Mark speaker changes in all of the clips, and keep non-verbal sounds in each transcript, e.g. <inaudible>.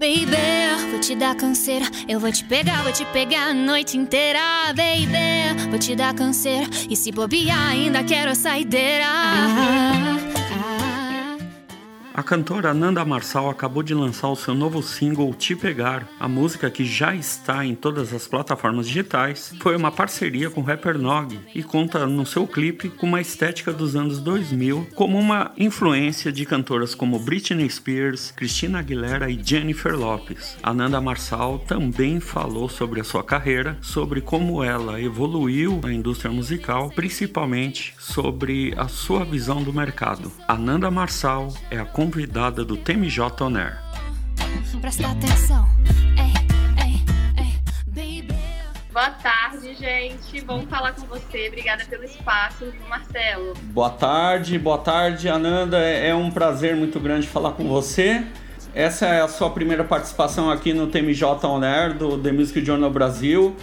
Speaker 1: Baby, vou te dar canseira. Eu vou te pegar, vou te pegar a noite inteira. Baby, vou te dar canseira. E se bobear, ainda quero a saideira.
Speaker 2: A cantora Nanda Marçal acabou de lançar o seu novo single Te Pegar. A música, que já está em todas as plataformas digitais, foi uma parceria com o rapper Nog e conta no seu clipe com uma estética dos anos 2000, como uma influência de cantoras como Britney Spears, Christina Aguilera e Jennifer Lopez. A Nanda Marçal também falou sobre a sua carreira, sobre como ela evoluiu na indústria musical, principalmente sobre a sua visão do mercado. A Nanda Marçal é a convidada do TMJ On Air.
Speaker 1: Presta atenção.
Speaker 3: Boa tarde, gente. Vamos falar com você. Obrigada pelo espaço, Marcelo.
Speaker 2: Boa tarde, boa tarde, Ananda. É um prazer muito grande falar com você. Essa é a sua primeira participação aqui no TMJ On Air do The Music Journal Brasil.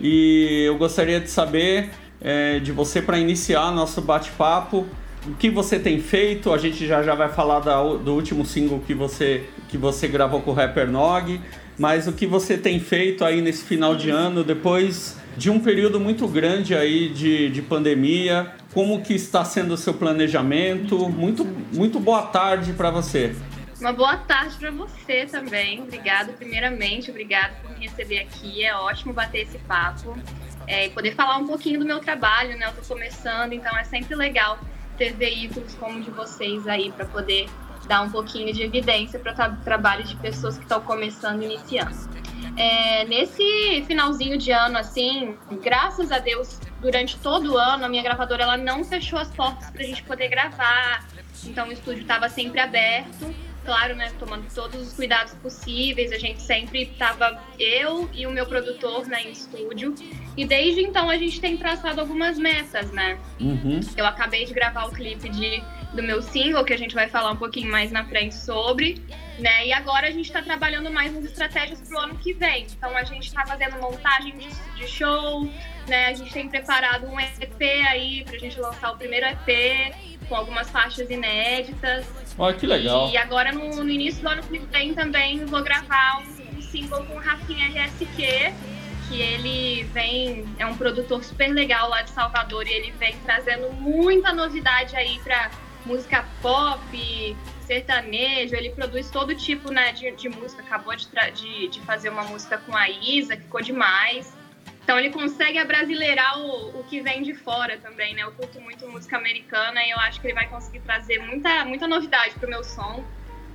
Speaker 2: E eu gostaria de saber é, de você para iniciar nosso bate-papo o que você tem feito. A gente já já vai falar da, do último single que você, que você gravou com o rapper Nog, mas o que você tem feito aí nesse final de ano, depois de um período muito grande aí de, de pandemia, como que está sendo o seu planejamento? Muito, muito boa tarde para você.
Speaker 3: Uma boa tarde para você também. Obrigado, primeiramente, obrigado por me receber aqui. É ótimo bater esse papo é, e poder falar um pouquinho do meu trabalho, né? Eu tô começando, então é sempre legal ter veículos como o de vocês aí para poder dar um pouquinho de evidência para tra trabalho de pessoas que estão começando iniciando. É, nesse finalzinho de ano, assim, graças a Deus, durante todo o ano, a minha gravadora ela não fechou as portas para a gente poder gravar. Então o estúdio estava sempre aberto claro, né, tomando todos os cuidados possíveis. A gente sempre estava eu e o meu produtor né, em estúdio. E desde então a gente tem traçado algumas metas, né? Uhum. Eu acabei de gravar o clipe de, do meu single, que a gente vai falar um pouquinho mais na frente sobre, né? E agora a gente está trabalhando mais nas estratégias para o ano que vem. Então a gente está fazendo montagem de, de show, né? A gente tem preparado um EP aí para a gente lançar o primeiro EP com algumas faixas inéditas.
Speaker 2: Olha que legal.
Speaker 3: E agora no, no, início do ano que vem também vou gravar um, um single com o Rafinha RSQ, que ele vem, é um produtor super legal lá de Salvador e ele vem trazendo muita novidade aí para música pop, sertanejo, ele produz todo tipo né, de, de música. Acabou de, de, de, fazer uma música com a Isa, ficou demais. Então ele consegue abrasileirar o, o que vem de fora também, né? Eu curto muito música americana e eu acho que ele vai conseguir trazer muita, muita novidade pro meu som.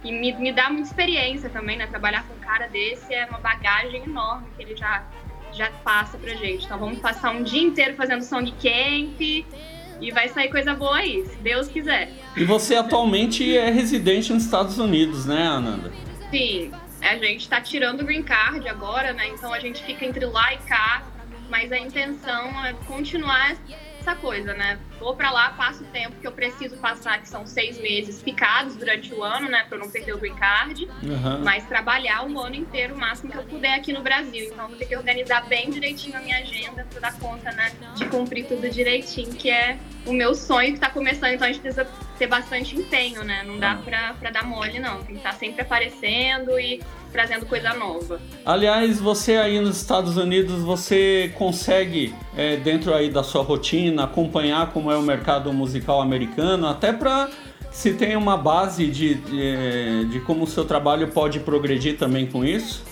Speaker 3: E me, me dá muita experiência também, né? Trabalhar com um cara desse é uma bagagem enorme que ele já, já passa pra gente. Então vamos passar um dia inteiro fazendo song camp e vai sair coisa boa aí, se Deus quiser.
Speaker 2: E você atualmente é residente nos Estados Unidos, né, Ananda?
Speaker 3: Sim, a gente tá tirando o green card agora, né? Então a gente fica entre lá e cá mas a intenção é continuar essa coisa, né? Vou para lá, passo o tempo que eu preciso passar, que são seis meses picados durante o ano, né? Para não perder o green card. Uhum. Mas trabalhar o ano inteiro, o máximo que eu puder aqui no Brasil. Então vou ter que organizar bem direitinho a minha agenda para dar conta, né? De cumprir tudo direitinho, que é o meu sonho que está começando. Então a gente precisa ter bastante empenho, né? Não dá uhum. para dar mole, não. Tem que estar tá sempre aparecendo e trazendo coisa nova.
Speaker 2: Aliás, você aí nos Estados Unidos, você consegue, é, dentro aí da sua rotina, acompanhar como é o mercado musical americano, até para se tem uma base de, de, de como o seu trabalho pode progredir também com isso?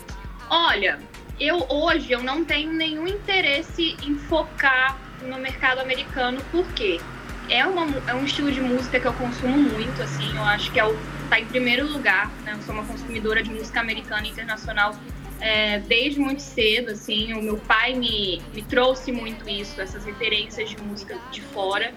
Speaker 3: Olha, eu hoje eu não tenho nenhum interesse em focar no mercado americano, porque é, uma, é um estilo de música que eu consumo muito, assim, eu acho que é o está em primeiro lugar. Né? Eu sou uma consumidora de música americana e internacional é, desde muito cedo. Assim, o meu pai me, me trouxe muito isso, essas referências de música de fora.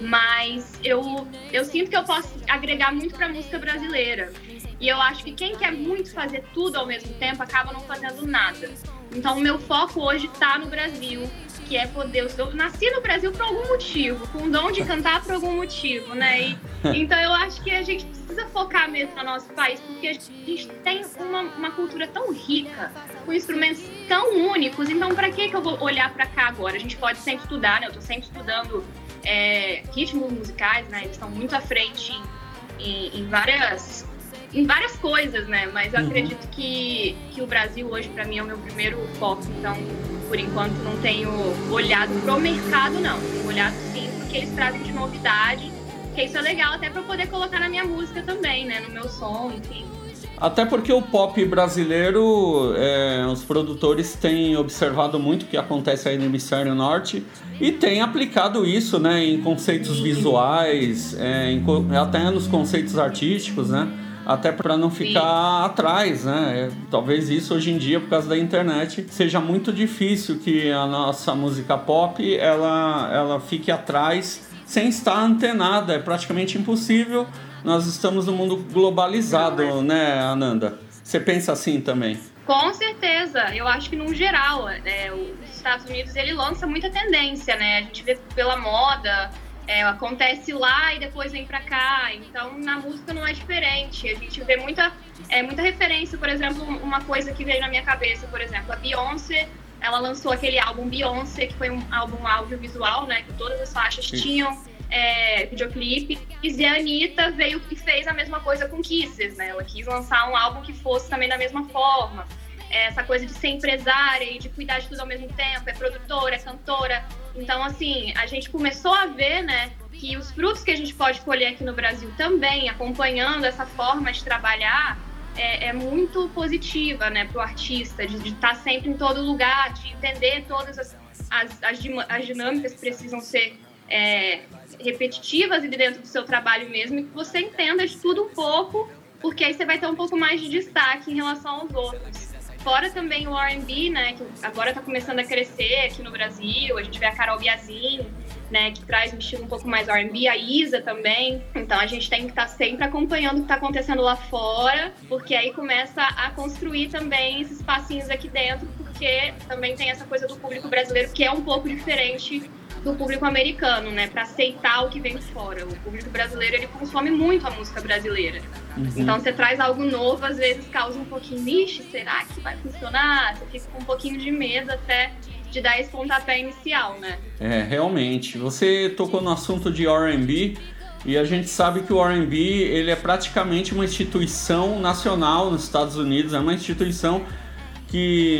Speaker 3: Mas eu, eu sinto que eu posso agregar muito para a música brasileira. E eu acho que quem quer muito fazer tudo ao mesmo tempo acaba não fazendo nada. Então, o meu foco hoje está no Brasil, que é poder. Eu nasci no Brasil por algum motivo, com o dom de cantar por algum motivo, né? E, <laughs> então eu acho que a gente precisa focar mesmo no nosso país, porque a gente tem uma, uma cultura tão rica, com instrumentos tão únicos. Então, para que, que eu vou olhar para cá agora? A gente pode sempre estudar, né? Eu tô sempre estudando é, ritmos musicais, né? Eles estão muito à frente em, em, em várias em várias coisas, né? Mas eu uhum. acredito que, que o Brasil hoje, para mim, é o meu primeiro foco. Então, por enquanto, não tenho olhado pro mercado, não. Tenho olhado sim porque eles trazem de novidade. Que isso é legal até para poder colocar na minha música também, né? No meu som, enfim.
Speaker 2: Até porque o pop brasileiro, é, os produtores têm observado muito o que acontece aí no hemisfério norte e têm aplicado isso né, em conceitos visuais, é, em, até nos conceitos artísticos, né? Até para não ficar Sim. atrás, né? É, talvez isso hoje em dia, por causa da internet, seja muito difícil que a nossa música pop ela, ela fique atrás sem estar antenada. É praticamente impossível nós estamos num mundo globalizado, né, Ananda? Você pensa assim também?
Speaker 3: Com certeza. Eu acho que, no geral, é, os Estados Unidos ele lança muita tendência, né? A gente vê pela moda, é, acontece lá e depois vem pra cá. Então, na música não é diferente. A gente vê muita, é, muita referência, por exemplo, uma coisa que veio na minha cabeça, por exemplo, a Beyoncé, ela lançou aquele álbum Beyoncé, que foi um álbum audiovisual, né? Que todas as faixas Sim. tinham é, videoclipe. E a Anitta veio e fez a mesma coisa com Kisses, né? Ela quis lançar um álbum que fosse também da mesma forma. É, essa coisa de ser empresária e de cuidar de tudo ao mesmo tempo, é produtora, é cantora. Então, assim, a gente começou a ver, né, que os frutos que a gente pode colher aqui no Brasil também, acompanhando essa forma de trabalhar, é, é muito positiva, né, para o artista, de, estar tá sempre em todo lugar, de entender todas as, as, as, as dinâmicas que precisam ser é, repetitivas e dentro do seu trabalho mesmo, e que você entenda de tudo um pouco, porque aí você vai ter um pouco mais de destaque em relação aos outros. Fora também o R&B, né, que agora está começando a crescer aqui no Brasil, a gente vê a Carol Biazin, né, que traz um estilo um pouco mais R&B, a Isa também. Então a gente tem que estar tá sempre acompanhando o que está acontecendo lá fora, porque aí começa a construir também esses passinhos aqui dentro, porque também tem essa coisa do público brasileiro que é um pouco diferente do público americano, né, para aceitar o que vem de fora. O público brasileiro ele consome muito a música brasileira. Uhum. Então você traz algo novo, às vezes causa um pouquinho, vixe, será que vai funcionar? Você fica com um pouquinho de medo até de dar esse pontapé inicial, né?
Speaker 2: É, realmente. Você tocou no assunto de R&B e a gente sabe que o R&B ele é praticamente uma instituição nacional nos Estados Unidos, é uma instituição que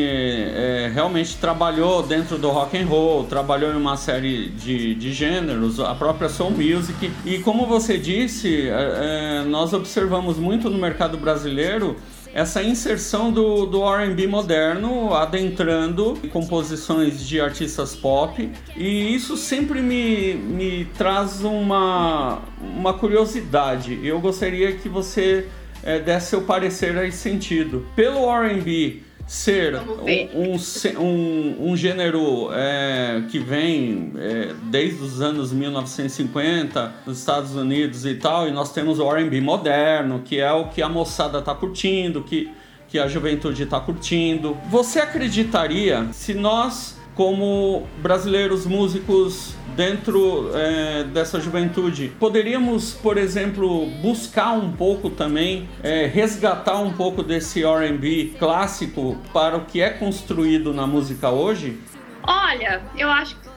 Speaker 2: é, realmente trabalhou dentro do rock and roll, trabalhou em uma série de, de gêneros, a própria soul music. E como você disse, é, é nós observamos muito no mercado brasileiro essa inserção do, do R&B moderno adentrando composições de artistas pop e isso sempre me, me traz uma, uma curiosidade. Eu gostaria que você é, desse seu parecer a esse sentido. Pelo R&B ser um, um, um, gênero é, que vem é, desde os anos 1950 nos Estados Unidos e tal, e nós temos o R&B moderno, que é o que a moçada tá curtindo, que, que a juventude tá curtindo. Você acreditaria se nós como brasileiros músicos dentro é, dessa juventude, poderíamos, por exemplo, buscar um pouco também, é, resgatar um pouco desse R&B clássico para o que é construído na música hoje?
Speaker 3: Olha, eu acho que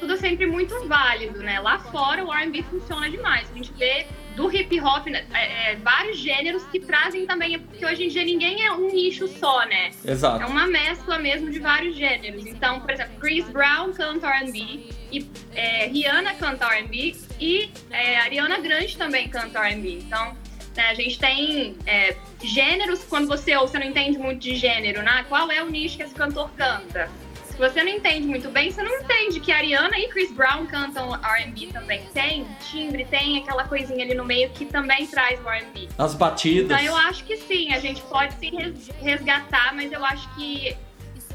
Speaker 3: tudo é sempre muito válido, né? Lá fora o R&B funciona demais. A gente vê do hip hop né, é, é, vários gêneros que trazem também, porque hoje em dia ninguém é um nicho só, né?
Speaker 2: Exato.
Speaker 3: É uma mescla mesmo de vários gêneros. Então, por exemplo, Chris Brown canta R&B, e é, Rihanna canta R&B e é, Ariana Grande também canta R&B. Então, né, a gente tem é, gêneros quando você ou você não entende muito de gênero, né? Qual é o nicho que esse cantor canta? Se você não entende muito bem, você não entende que Ariana e Chris Brown cantam R&B também. Tem timbre, tem aquela coisinha ali no meio que também traz o R&B.
Speaker 2: As batidas.
Speaker 3: Então eu acho que sim, a gente pode se resgatar, mas eu acho que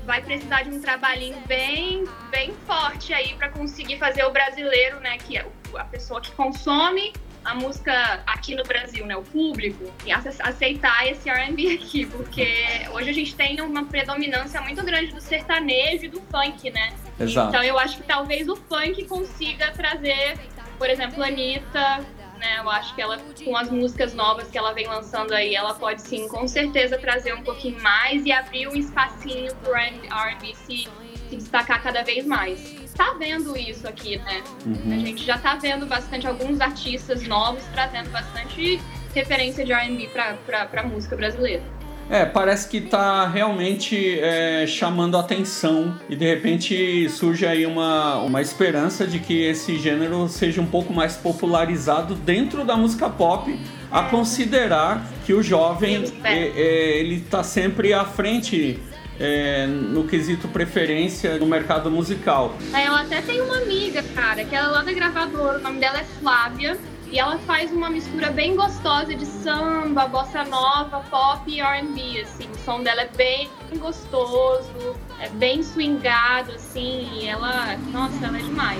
Speaker 3: vai precisar de um trabalhinho bem, bem forte aí para conseguir fazer o brasileiro, né, que é a pessoa que consome a música aqui no Brasil, né, o público, e aceitar esse R&B <laughs> aqui, porque hoje a gente tem uma predominância muito grande do sertanejo e do funk, né?
Speaker 2: Exato.
Speaker 3: Então eu acho que talvez o funk consiga trazer, por exemplo, a Anitta, né? Eu acho que ela, com as músicas novas que ela vem lançando aí, ela pode sim, com certeza, trazer um pouquinho mais e abrir um espacinho pro R&B se, se destacar cada vez mais tá vendo isso aqui, né? Uhum. A gente já tá vendo bastante alguns artistas novos trazendo bastante referência de R&B para música brasileira.
Speaker 2: É, parece que está realmente é, chamando atenção e de repente surge aí uma, uma esperança de que esse gênero seja um pouco mais popularizado dentro da música pop, a considerar que o jovem é, é, ele está sempre à frente é, no quesito preferência no mercado musical.
Speaker 3: É, eu até tenho uma amiga, cara, que ela é lá da gravadora, o nome dela é Flávia. E ela faz uma mistura bem gostosa de samba, bossa nova, pop e R&B, assim. O som dela é bem gostoso, é bem swingado, assim. E ela, nossa, ela é demais.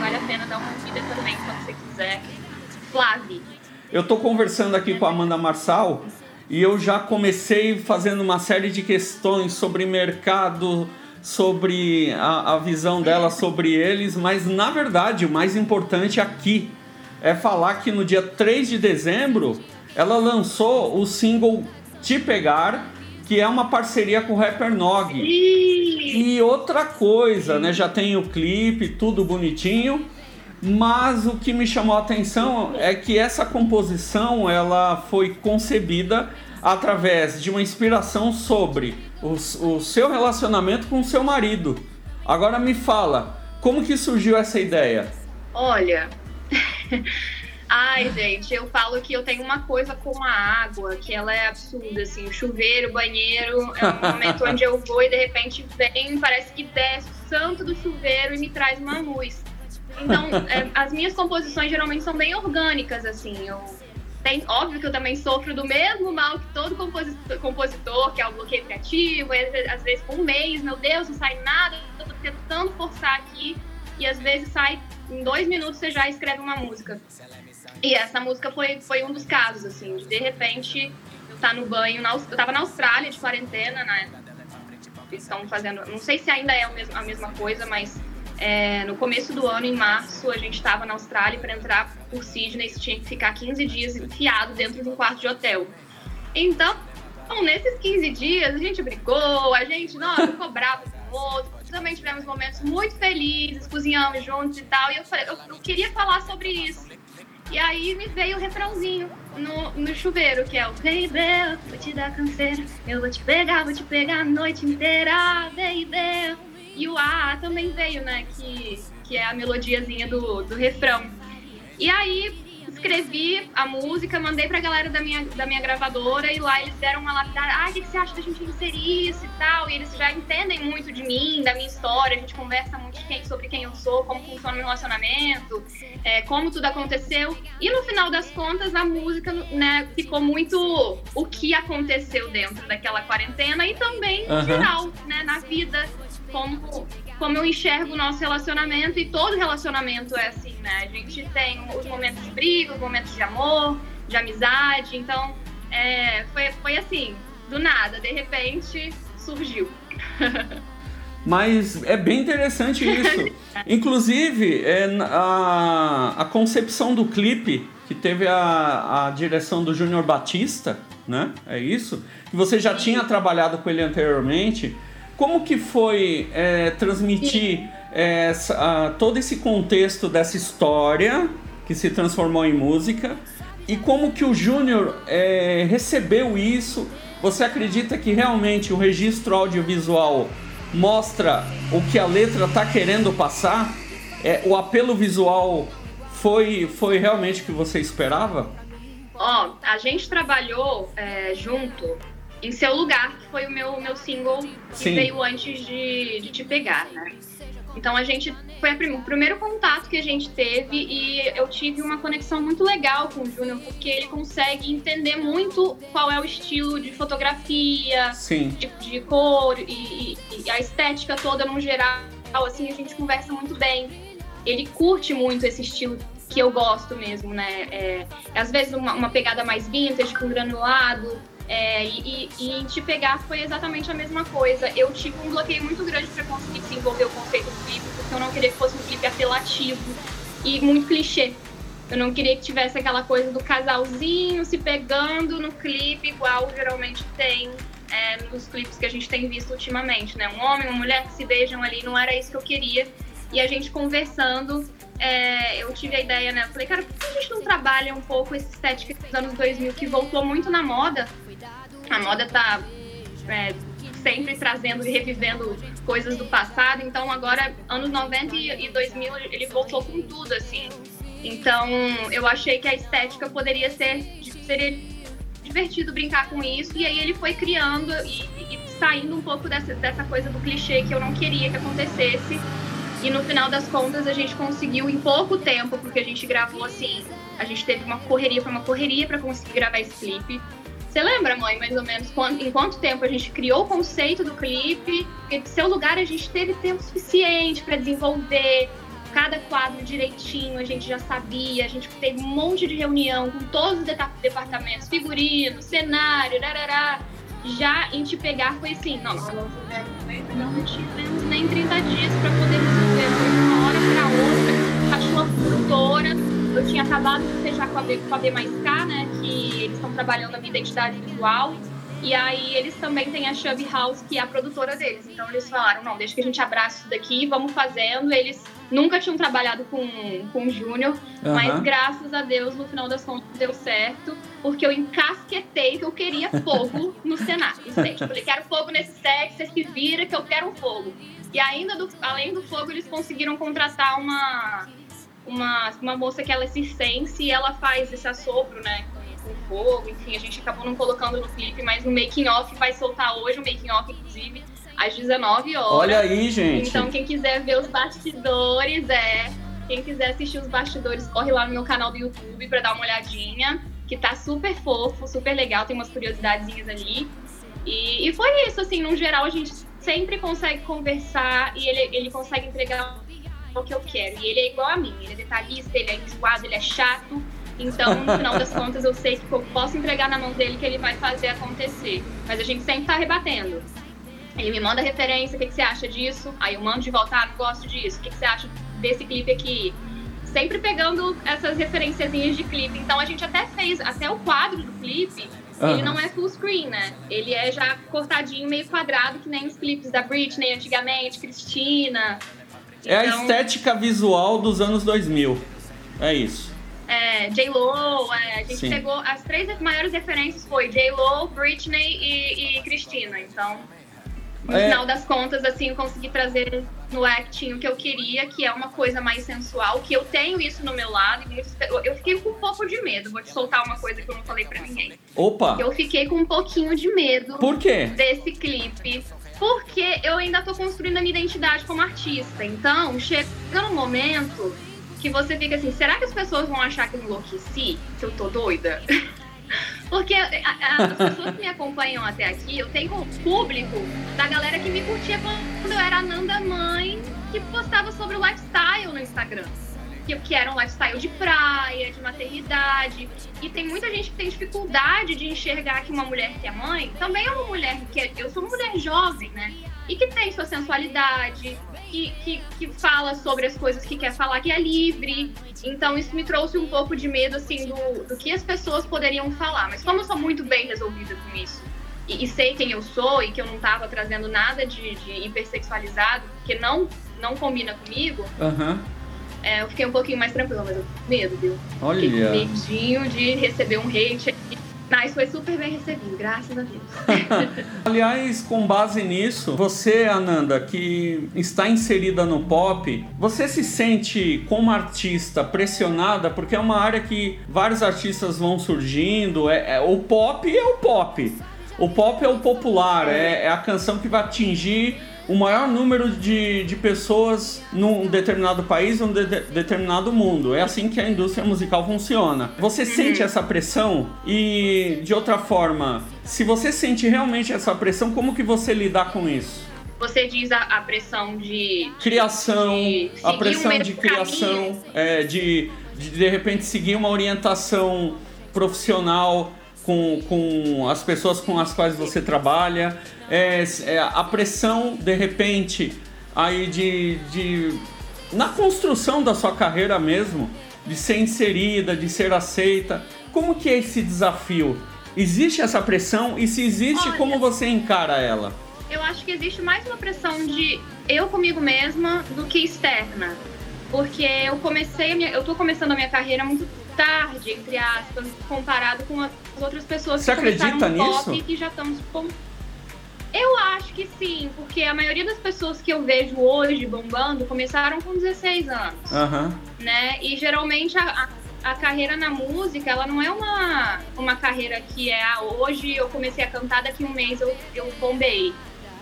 Speaker 3: Vale a pena dar uma ouvida também quando você quiser. Flávia.
Speaker 2: Eu tô conversando aqui com a Amanda Marçal e eu já comecei fazendo uma série de questões sobre mercado, sobre a, a visão dela sobre eles, mas na verdade o mais importante aqui é falar que no dia 3 de dezembro ela lançou o single Te Pegar, que é uma parceria com o rapper Nog. E outra coisa, né? Já tem o clipe, tudo bonitinho. Mas o que me chamou a atenção é que essa composição ela foi concebida através de uma inspiração sobre o, o seu relacionamento com o seu marido. Agora me fala, como que surgiu essa ideia?
Speaker 3: Olha, <laughs> Ai, gente, eu falo que eu tenho uma coisa com a água, que ela é absurda, assim, o chuveiro, o banheiro, é um momento onde eu vou e de repente vem, parece que desce o santo do chuveiro e me traz uma luz. Então, é, as minhas composições geralmente são bem orgânicas, assim, eu tem, óbvio que eu também sofro do mesmo mal que todo compositor, compositor que é o bloqueio criativo, às vezes por um mês, meu Deus, não sai nada, eu tô tentando forçar aqui, e às vezes sai em dois minutos você já escreve uma música. E essa música foi, foi um dos casos, assim, de repente eu tá no banho, na, eu tava na Austrália de quarentena, né? Estão fazendo, não sei se ainda é a mesma coisa, mas é, no começo do ano, em março, a gente estava na Austrália para entrar por Sydney, você tinha que ficar 15 dias enfiado dentro de um quarto de hotel. Então, bom, nesses 15 dias, a gente brigou, a gente, nossa, <laughs> com o outro, também tivemos momentos muito felizes, cozinhamos juntos e tal. E eu, falei, eu, eu queria falar sobre isso. E aí me veio o refrãozinho no, no chuveiro, que é o Baby, vou te dar canseira, eu vou te pegar, vou te pegar a noite inteira, baby. E o A também veio, né, que, que é a melodiazinha do, do refrão. E aí escrevi a música, mandei pra galera da minha, da minha gravadora e lá eles deram uma lapidada. Ah, o que, que você acha da gente inserir isso e tal? E eles já entendem muito de mim, da minha história, a gente conversa muito quem, sobre quem eu sou, como funciona o meu relacionamento, é, como tudo aconteceu. E no final das contas, a música né, ficou muito o que aconteceu dentro daquela quarentena e também uhum. geral, né, na vida, como como eu enxergo o nosso relacionamento e todo relacionamento é assim, né? A gente tem os momentos de briga, os momentos de amor, de amizade, então é, foi, foi assim, do nada, de repente surgiu. <laughs>
Speaker 2: Mas é bem interessante isso. <laughs> Inclusive, é, a, a concepção do clipe, que teve a, a direção do Júnior Batista, né? É isso? Que você já tinha trabalhado com ele anteriormente. Como que foi é, transmitir essa, todo esse contexto dessa história que se transformou em música e como que o Júnior é, recebeu isso? Você acredita que realmente o registro audiovisual mostra o que a letra está querendo passar? É, o apelo visual foi, foi realmente o que você esperava?
Speaker 3: Ó, oh, a gente trabalhou é, junto em seu lugar, que foi o meu, meu single que Sim. veio antes de, de te pegar, né? Então a gente foi o primeiro contato que a gente teve e eu tive uma conexão muito legal com o Júnior, porque ele consegue entender muito qual é o estilo de fotografia, de, de, cor e, e, a estética toda no geral. Assim, a gente conversa muito bem. Ele curte muito esse estilo que eu gosto mesmo, né? É, às vezes uma, uma pegada mais vintage, com granulado, é, e, e, em Te Pegar foi exatamente a mesma coisa. Eu tive um bloqueio muito grande para conseguir desenvolver o conceito do clipe, porque eu não queria que fosse um clipe apelativo e muito clichê. Eu não queria que tivesse aquela coisa do casalzinho se pegando no clipe, igual geralmente tem é, nos clipes que a gente tem visto ultimamente, né? Um homem e uma mulher que se beijam ali, não era isso que eu queria. E a gente conversando, é, eu tive a ideia, né? Eu falei, cara, por que a gente não trabalha um pouco esse estética dos anos 2000 que voltou muito na moda? A moda tá é, sempre trazendo e revivendo coisas do passado, então agora, anos 90 e 2000, ele voltou com tudo, assim. Então, eu achei que a estética poderia ser, seria divertido brincar com isso, e aí ele foi criando e, e saindo um pouco dessa, dessa coisa do clichê que eu não queria que acontecesse e no final das contas a gente conseguiu em pouco tempo, porque a gente gravou assim, a gente teve uma correria, foi uma correria para conseguir gravar esse clipe. Você lembra, mãe, mais ou menos, quando, em quanto tempo a gente criou o conceito do clipe? Porque de seu lugar a gente teve tempo suficiente para desenvolver cada quadro direitinho, a gente já sabia, a gente teve um monte de reunião com todos os departamentos, figurino, cenário, darará já em te pegar foi assim, não, não tivemos nem 30 dias para poder resolver, foi de uma hora para outra, achou a produtora, eu tinha acabado de fechar com a, B, com a B mais K, né, que eles estão trabalhando a minha identidade visual, e aí eles também têm a Chubby House, que é a produtora deles. Então eles falaram, não, deixa que a gente abraça isso daqui, vamos fazendo. Eles nunca tinham trabalhado com, com Júnior, uhum. mas graças a Deus, no final das contas, deu certo, porque eu encasquetei que eu queria fogo no cenário. Eu falei, quero fogo nesse set, vocês se viram que eu quero fogo. E ainda, do, além do fogo, eles conseguiram contratar uma, uma, uma moça que ela é circense e ela faz esse assopro, né? com fogo, enfim, a gente acabou não colocando no clipe, mas no making off vai soltar hoje, o making off, inclusive, às 19 horas.
Speaker 2: Olha aí, gente.
Speaker 3: Então, quem quiser ver os bastidores, é. Quem quiser assistir os bastidores, corre lá no meu canal do YouTube para dar uma olhadinha, que tá super fofo, super legal, tem umas curiosidadezinhas ali. E, e foi isso, assim, no geral a gente sempre consegue conversar e ele, ele consegue entregar o que eu quero. E ele é igual a mim, ele é detalhista, ele é enjoado, ele é chato, então, no final das <laughs> contas, eu sei que eu posso entregar na mão dele que ele vai fazer acontecer. Mas a gente sempre tá rebatendo. Ele me manda referência, o que, que você acha disso? Aí eu mando de volta, ah, gosto disso. O que, que você acha desse clipe aqui? Sempre pegando essas referenciazinhas de clipe. Então a gente até fez, até o quadro do clipe, uhum. ele não é full screen, né? Ele é já cortadinho, meio quadrado, que nem os clipes da Britney antigamente, Cristina.
Speaker 2: É a então estética visual dos anos 2000. É isso
Speaker 3: é, J-Lo, é, a gente Sim. pegou as três maiores referências foi J-Lo, Britney e, e Cristina. Então, no é. final das contas, assim, eu consegui trazer no acting o que eu queria, que é uma coisa mais sensual, que eu tenho isso no meu lado. E eu fiquei com um pouco de medo. Vou te soltar uma coisa que eu não falei pra ninguém.
Speaker 2: Opa!
Speaker 3: Eu fiquei com um pouquinho de medo.
Speaker 2: Por quê?
Speaker 3: Desse clipe. Porque eu ainda tô construindo a minha identidade como artista. Então, chega no momento que você fica assim, será que as pessoas vão achar que eu enlouqueci? Que eu tô doida? <laughs> Porque a, a, as pessoas que me acompanham até aqui, eu tenho um público da galera que me curtia quando eu era Nanda Mãe, que postava sobre o lifestyle no Instagram. Que, que era um lifestyle de praia, de maternidade. E tem muita gente que tem dificuldade de enxergar que uma mulher que é mãe também é uma mulher que é, eu sou uma mulher jovem, né? E que tem sua sensualidade, que, que, que fala sobre as coisas que quer falar, que é livre. Então isso me trouxe um pouco de medo, assim, do, do que as pessoas poderiam falar. Mas como eu sou muito bem resolvida com isso, e, e sei quem eu sou, e que eu não estava trazendo nada de, de hipersexualizado, porque não, não combina comigo,
Speaker 2: uhum.
Speaker 3: É, eu fiquei um pouquinho mais tranquila, mas eu com medo, viu?
Speaker 2: Olha.
Speaker 3: Fiquei com medinho de receber um hate mas foi super bem recebido, graças a Deus. <laughs>
Speaker 2: Aliás, com base nisso, você, Ananda, que está inserida no pop, você se sente como artista pressionada? Porque é uma área que vários artistas vão surgindo. É, é o pop é o pop. O pop é o popular, é, é a canção que vai atingir o maior número de, de pessoas num determinado país, num de, determinado mundo. É assim que a indústria musical funciona. Você uhum. sente essa pressão e, de outra forma, se você sente realmente essa pressão, como que você lidar com isso?
Speaker 3: Você diz a, a pressão de
Speaker 2: criação, de a pressão de criação, é, de, de de repente seguir uma orientação profissional com, com as pessoas com as quais você trabalha, é, é, a pressão de repente aí de, de na construção da sua carreira mesmo, de ser inserida, de ser aceita. Como que é esse desafio? Existe essa pressão e se existe, Olha, como você encara ela?
Speaker 3: Eu acho que existe mais uma pressão de eu comigo mesma do que externa. Porque eu comecei, minha, eu tô começando a minha carreira muito tarde, entre aspas, comparado com as outras pessoas
Speaker 2: Você
Speaker 3: que começaram
Speaker 2: acredita
Speaker 3: pop
Speaker 2: nisso?
Speaker 3: e que já estão eu acho que sim, porque a maioria das pessoas que eu vejo hoje bombando começaram com 16 anos,
Speaker 2: Aham.
Speaker 3: né? E geralmente a, a, a carreira na música, ela não é uma, uma carreira que é ah, hoje eu comecei a cantar, daqui um mês eu, eu bombei.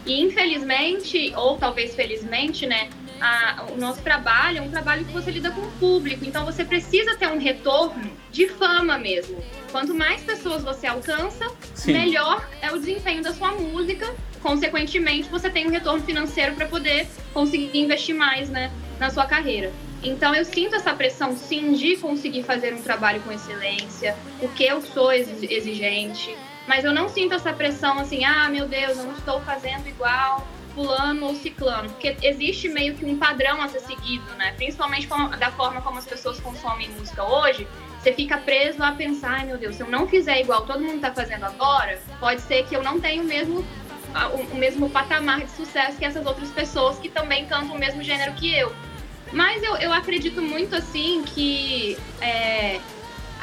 Speaker 3: E infelizmente, ou talvez felizmente, né? A- o nosso trabalho é um trabalho que você lida com o público, então você precisa ter um retorno de fama mesmo. Quanto mais pessoas você alcança,
Speaker 2: Sim.
Speaker 3: melhor é o desempenho da sua música. Consequentemente, você tem um retorno financeiro para poder conseguir investir mais né, na sua carreira. Então, eu sinto essa pressão, sim, de conseguir fazer um trabalho com excelência, porque eu sou exi- exigente. Mas eu não sinto essa pressão assim, ah, meu Deus, eu não estou fazendo igual fulano ou ciclano, porque existe meio que um padrão a ser seguido, né? Principalmente com- da forma como as pessoas consomem música hoje, você fica preso a pensar, ai meu Deus, se eu não fizer igual todo mundo tá fazendo agora, pode ser que eu não tenha o mesmo o, o mesmo patamar de sucesso que essas outras pessoas que também cantam o mesmo gênero que eu. Mas eu, eu acredito muito assim que é,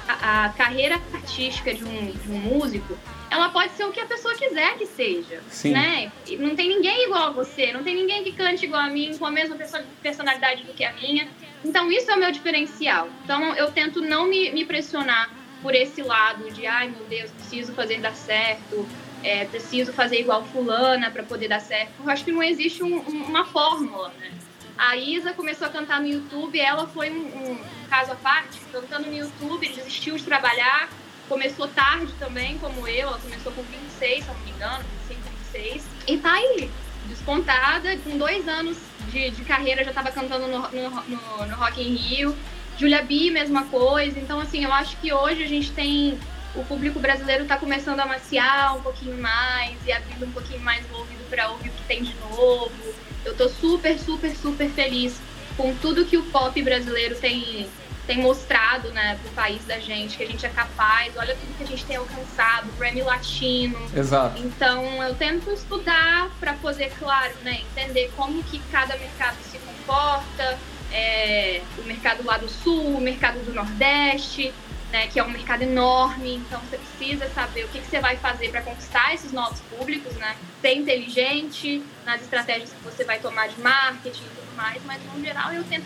Speaker 3: a, a carreira artística de um, de um músico ela pode ser o que a pessoa quiser que seja,
Speaker 2: Sim.
Speaker 3: né? Não tem ninguém igual a você, não tem ninguém que cante igual a mim, com a mesma perso- personalidade do que a minha. Então isso é o meu diferencial. Então eu tento não me, me pressionar por esse lado de, ai meu Deus, preciso fazer dar certo, é, preciso fazer igual fulana para poder dar certo. Eu acho que não existe um- um- uma fórmula, né? A Isa começou a cantar no YouTube, ela foi um, um caso à parte, cantando no YouTube, desistiu de trabalhar, começou tarde também, como eu, ela começou com 26, se não me engano, 25, 26, e tá aí, despontada, com dois anos de, de carreira, já estava cantando no, no, no, no Rock in Rio, Julia B, mesma coisa, então assim, eu acho que hoje a gente tem, o público brasileiro está começando a maciar um pouquinho mais, e abrindo um pouquinho mais o ouvido para ouvir o que tem de novo, eu tô super, super, super feliz com tudo que o pop brasileiro tem, tem mostrado, né, pro país da gente, que a gente é capaz, olha tudo que a gente tem alcançado, Grammy Latino.
Speaker 2: Exato.
Speaker 3: Então eu tento estudar para poder, claro, né, entender como que cada mercado se comporta, é, o mercado lá do sul, o mercado do nordeste, né, que é um mercado enorme, então você precisa saber o que, que você vai fazer para conquistar esses novos públicos, né? Ser inteligente nas estratégias que você vai tomar de marketing tudo mais, mas no geral eu tento,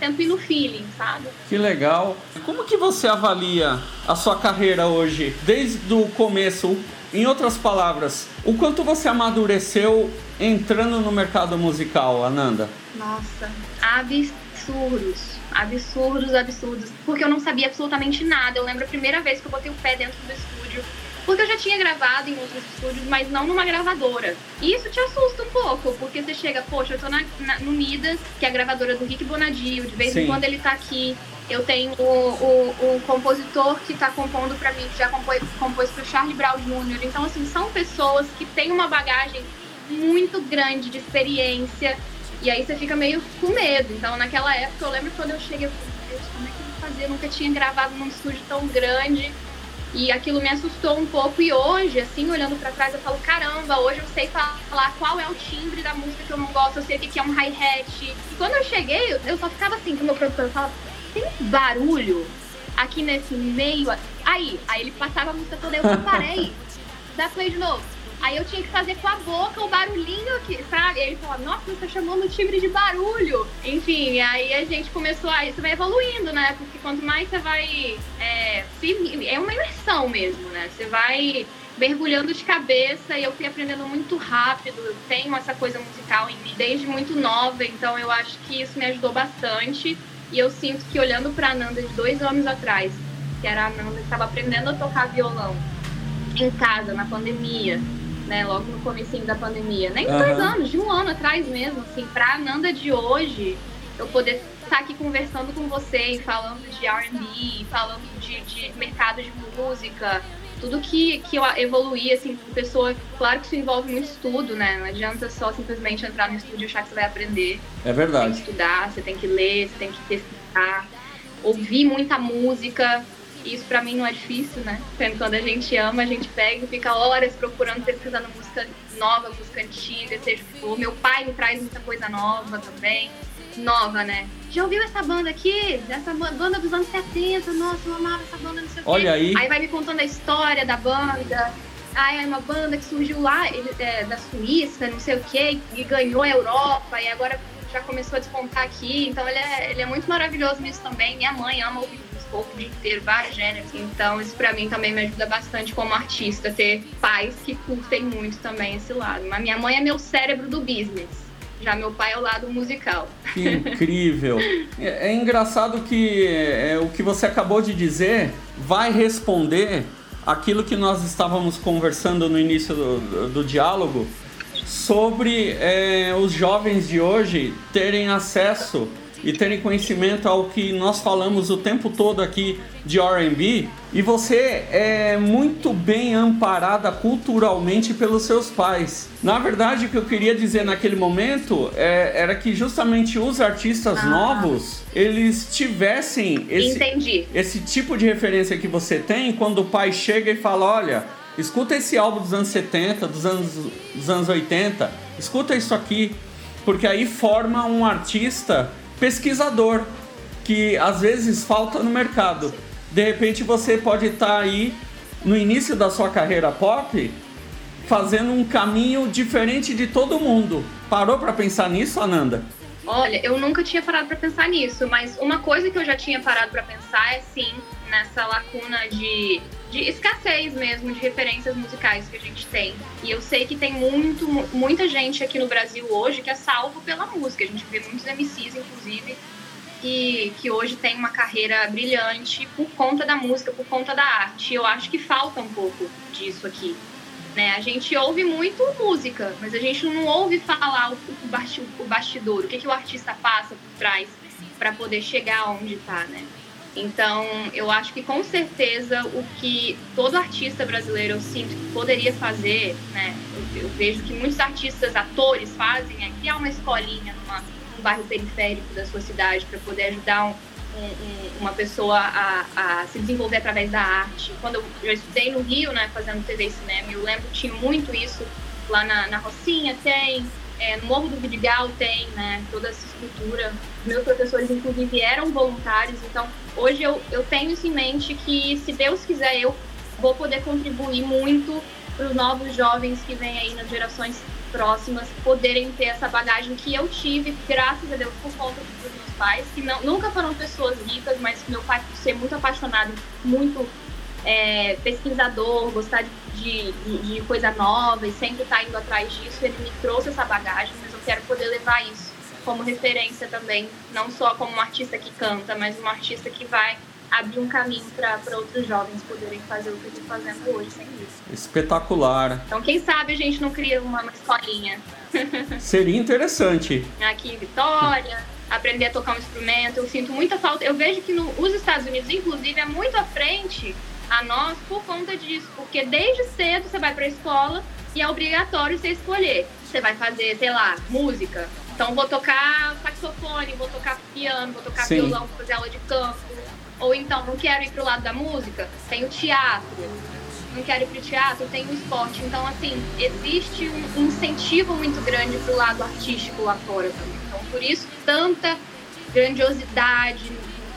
Speaker 3: tento ir no feeling, sabe?
Speaker 2: Que legal. Como que você avalia a sua carreira hoje, desde o começo? Em outras palavras, o quanto você amadureceu entrando no mercado musical, Ananda?
Speaker 3: Nossa, absurdos. Absurdos, absurdos. Porque eu não sabia absolutamente nada. Eu lembro a primeira vez que eu botei o pé dentro do estúdio. Porque eu já tinha gravado em outros estúdios, mas não numa gravadora. E isso te assusta um pouco, porque você chega, poxa, eu tô na, na- no Midas, que é a gravadora do Rick Bonadio, de vez
Speaker 2: Sim.
Speaker 3: em quando ele tá aqui. Eu tenho o, o, o compositor que tá compondo pra mim, que já compôs, compôs pro Charlie Brown Jr. Então, assim, são pessoas que têm uma bagagem muito grande de experiência. E aí você fica meio com medo. Então, naquela época, eu lembro quando eu cheguei, eu falei, como é que eu vou fazer? Eu nunca tinha gravado num estúdio tão grande. E aquilo me assustou um pouco. E hoje, assim, olhando pra trás, eu falo, caramba, hoje eu sei falar qual é o timbre da música que eu não gosto, eu sei o que é um hi-hat. E quando eu cheguei, eu- só ficava assim com o meu produtor, eu falava, tem barulho aqui nesse meio? Aí, aí ele passava a música toda, eu parei, dá play de novo. Aí eu tinha que fazer com a boca o barulhinho aqui, sabe? Ele falava, nossa, você tá chamando o timbre de barulho. Enfim, aí a gente começou a. Isso vai evoluindo, né? Porque quanto mais você vai. É, é uma imersão mesmo, né? Você vai mergulhando de cabeça e eu fui aprendendo muito rápido. Eu tenho essa coisa musical em mim desde muito nova, então eu acho que isso me ajudou bastante. E eu sinto que olhando pra Ananda de dois anos atrás, que era a Ananda que estava aprendendo a tocar violão em casa, na pandemia, né? Logo no comecinho da pandemia. Nem de dois anos, de um ano atrás mesmo, assim, pra Ananda de hoje, eu poder estar aqui conversando com você e falando de R&B, falando de, de mercado de música, tudo que, que eu evoluí, assim, como pessoa, claro que isso envolve muito estudo, né? Não adianta só simplesmente entrar no estúdio e achar que você vai aprender.
Speaker 2: É
Speaker 3: Você tem que
Speaker 2: verdade.
Speaker 3: estudar, você tem que ler, você tem que pesquisar, ouvir muita música. Isso para mim não é difícil, né? Quando a gente ama, a gente pega e fica horas procurando, pesquisando música nova, música antiga, seja o. Meu pai me traz muita coisa nova também. Nova, né? Já ouviu essa banda aqui? Essa banda dos anos 70, nossa, eu amava essa banda, não sei o quê.
Speaker 2: Olha aí.
Speaker 3: Aí vai me contando a história da banda. Ah, é uma banda que surgiu lá, ele, é, da Suíça, não sei o quê, e ganhou a Europa, e agora já começou a despontar aqui. Então ele é, ele é muito maravilhoso nisso também. Minha mãe ama ouvir pouco o dia inteiro, vários gêneros. Então, isso pra mim também me ajuda bastante como artista, ter pais que curtem muito também esse lado. Mas minha mãe é meu cérebro do business. Já meu pai é o lado musical.
Speaker 2: Que incrível! <laughs> é, é engraçado que é, o que você acabou de dizer vai responder aquilo que nós estávamos conversando no início do, do, do diálogo sobre é, os jovens de hoje terem acesso e terem conhecimento ao que nós falamos o tempo todo aqui de R&B e você é muito bem amparada culturalmente pelos seus pais. Na verdade, o que eu queria dizer naquele momento é, era que justamente os artistas ah. novos eles tivessem esse, esse tipo de referência que você tem quando o pai chega e fala, olha, escuta esse álbum dos anos 70, dos anos, dos anos 80, escuta isso aqui, porque aí forma um artista pesquisador, que às vezes falta no mercado. De repente você pode estar tá aí no início da sua carreira pop fazendo um caminho diferente de todo mundo. Parou para pensar nisso, Ananda?
Speaker 3: Olha, eu nunca tinha parado para pensar nisso, mas uma coisa que eu já tinha parado para pensar é sim nessa lacuna de, de escassez mesmo de referências musicais que a gente tem. E eu sei que tem muito, muita gente aqui no Brasil hoje que é salvo pela música. A gente vê muitos MCs, inclusive, que, que hoje tem uma carreira brilhante por conta da música, por conta da arte. Eu acho que falta um pouco disso aqui. Né? A gente ouve muito música, mas a gente não ouve falar o, o bastidor, o que, que o artista passa por trás para poder chegar onde está, né? Então, eu acho que com certeza o que todo artista brasileiro eu sinto que poderia fazer, né? Eu, eu vejo que muitos artistas, atores fazem é criar uma escolinha numa, num bairro periférico da sua cidade para poder ajudar um, um, uma pessoa a, a, se desenvolver através da arte. Quando eu, eu estudei no Rio, né, fazendo TV e cinema, eu lembro que tinha muito isso lá na, na Rocinha, tem, é, no Morro do Vidigal tem, né, toda essa estrutura. Meus professores, inclusive, eram voluntários, então hoje eu, eu tenho isso em mente que, se Deus quiser, eu vou poder contribuir muito para os novos jovens que vêm aí nas gerações próximas poderem ter essa bagagem que eu tive, graças a Deus, por conta dos meus pais, que não, nunca foram pessoas ricas, mas meu pai, por ser muito apaixonado, muito é, pesquisador, gostar de, de, de, coisa nova e sempre estar tá indo atrás disso, ele me trouxe essa bagagem, mas eu quero poder levar isso como referência também, não só como um artista que canta, mas um artista que vai abrir um caminho para outros jovens poderem fazer o que eu estou fazendo hoje sem isso.
Speaker 2: Espetacular.
Speaker 3: Então, quem sabe a gente não cria uma, uma escolinha. <laughs>
Speaker 2: Seria interessante.
Speaker 3: Aqui em Vitória, aprender a tocar um instrumento. Eu sinto muita falta. Eu vejo que no, os Estados Unidos, inclusive, é muito à frente a nós por conta disso, porque desde cedo você vai para a escola e é obrigatório você escolher. Você vai fazer, sei lá, música. Então vou tocar saxofone, vou tocar piano, vou tocar Sim. violão, vou fazer aula de canto ou então, não quero ir pro lado da música, tem o teatro. Não quero ir pro teatro, tem o esporte. Então, assim, existe um incentivo muito grande pro lado artístico lá fora também. Então, por isso, tanta grandiosidade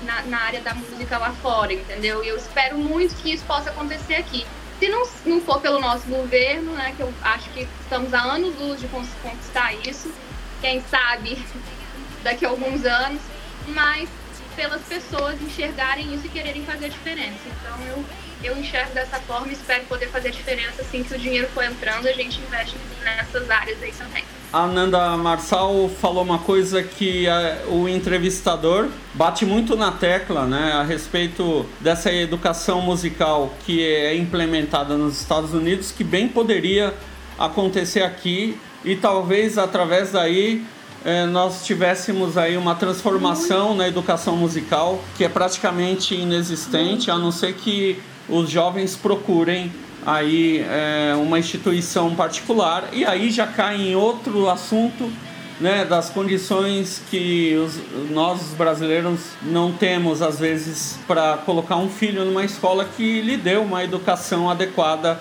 Speaker 3: na, na área da música lá fora, entendeu? E eu espero muito que isso possa acontecer aqui. Se não, não for pelo nosso governo, né, que eu acho que estamos há anos luz de conquistar isso, quem sabe <laughs> daqui a alguns anos, mas pelas pessoas enxergarem isso e quererem fazer a diferença. Então eu, eu enxergo dessa forma e espero poder fazer a diferença assim que o dinheiro for entrando, a gente investe nessas áreas aí também.
Speaker 2: A Nanda Marçal falou uma coisa que a, o entrevistador bate muito na tecla, né, a respeito dessa educação musical que é implementada nos Estados Unidos, que bem poderia acontecer aqui e talvez através daí é, nós tivéssemos aí uma transformação na educação musical que é praticamente inexistente, a não ser que os jovens procurem aí é, uma instituição particular e aí já cai em outro assunto né, das condições que os, nós os brasileiros não temos às vezes para colocar um filho numa escola que lhe dê uma educação adequada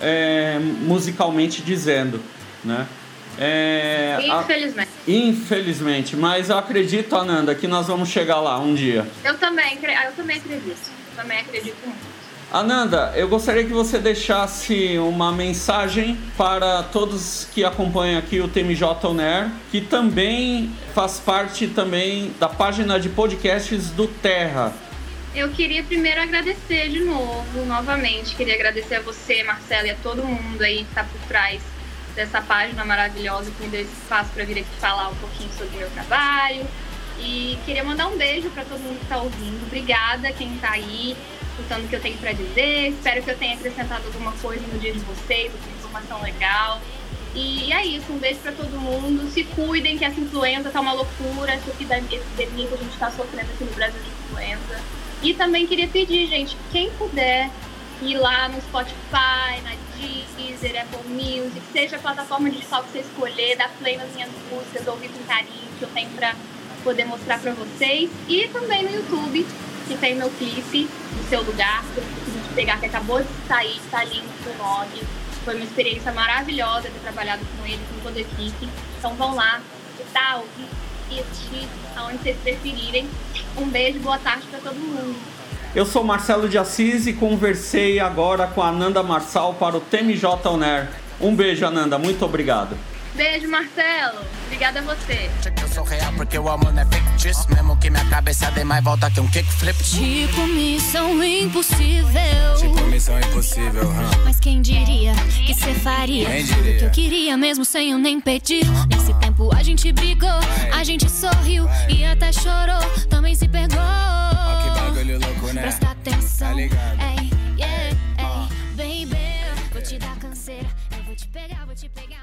Speaker 2: é, musicalmente dizendo, né?
Speaker 3: É, infelizmente.
Speaker 2: A, infelizmente, mas eu acredito, Ananda, que nós vamos chegar lá um dia.
Speaker 3: Eu também, eu também acredito. Eu também acredito muito.
Speaker 2: Ananda, eu gostaria que você deixasse uma mensagem para todos que acompanham aqui o TMJ On Air, que também faz parte também da página de podcasts do Terra.
Speaker 3: Eu queria primeiro agradecer de novo, novamente. Queria agradecer a você, Marcelo, e a todo mundo aí que está por trás dessa página maravilhosa que me deu esse espaço para vir aqui falar um pouquinho sobre o meu trabalho. E queria mandar um beijo para todo mundo que está ouvindo. Obrigada quem está aí escutando o que eu tenho para dizer. Espero que eu tenha acrescentado alguma coisa no dia de vocês, alguma informação legal. E é isso, um beijo para todo mundo. Se cuidem, que essa influenza tá uma loucura, essa epidemia que a gente está sofrendo aqui no Brasil de influenza. E também queria pedir, gente, quem puder ir lá no Spotify, na Deezer, Apple Music, seja a plataforma digital que você escolher, dar play nas minhas músicas, ouvir com carinho, que eu tenho para poder mostrar para vocês. E também no YouTube, que tem meu clipe, no seu lugar, que eu consegui pegar, que acabou de sair, tá lindo o nome. Foi uma experiência maravilhosa ter trabalhado com ele, com toda a equipe. Então vão lá, ouvir, assistir, aonde vocês preferirem. Um beijo, boa tarde para todo mundo.
Speaker 2: Eu sou Marcelo de Assis e conversei agora com a Ananda Marçal para o TMJ Oner. Um beijo, Ananda. Muito obrigado.
Speaker 3: Beijo, Marcelo. Obrigada a você.
Speaker 4: Eu sou real porque o amor não é fictício. Mesmo que minha cabeça dê mais volta que um kickflip.
Speaker 1: Tipo missão impossível.
Speaker 4: Tipo missão impossível, huh?
Speaker 1: Mas quem diria que você faria?
Speaker 4: Quem diria?
Speaker 1: O que eu queria mesmo sem eu nem pedir. Nesse tempo a gente brigou, a gente sorriu e até chorou. Também se pegou. Presta atenção, tá ligado? Ei, yeah, ei, baby, vou te dar canseira, eu vou te pegar, vou te pegar.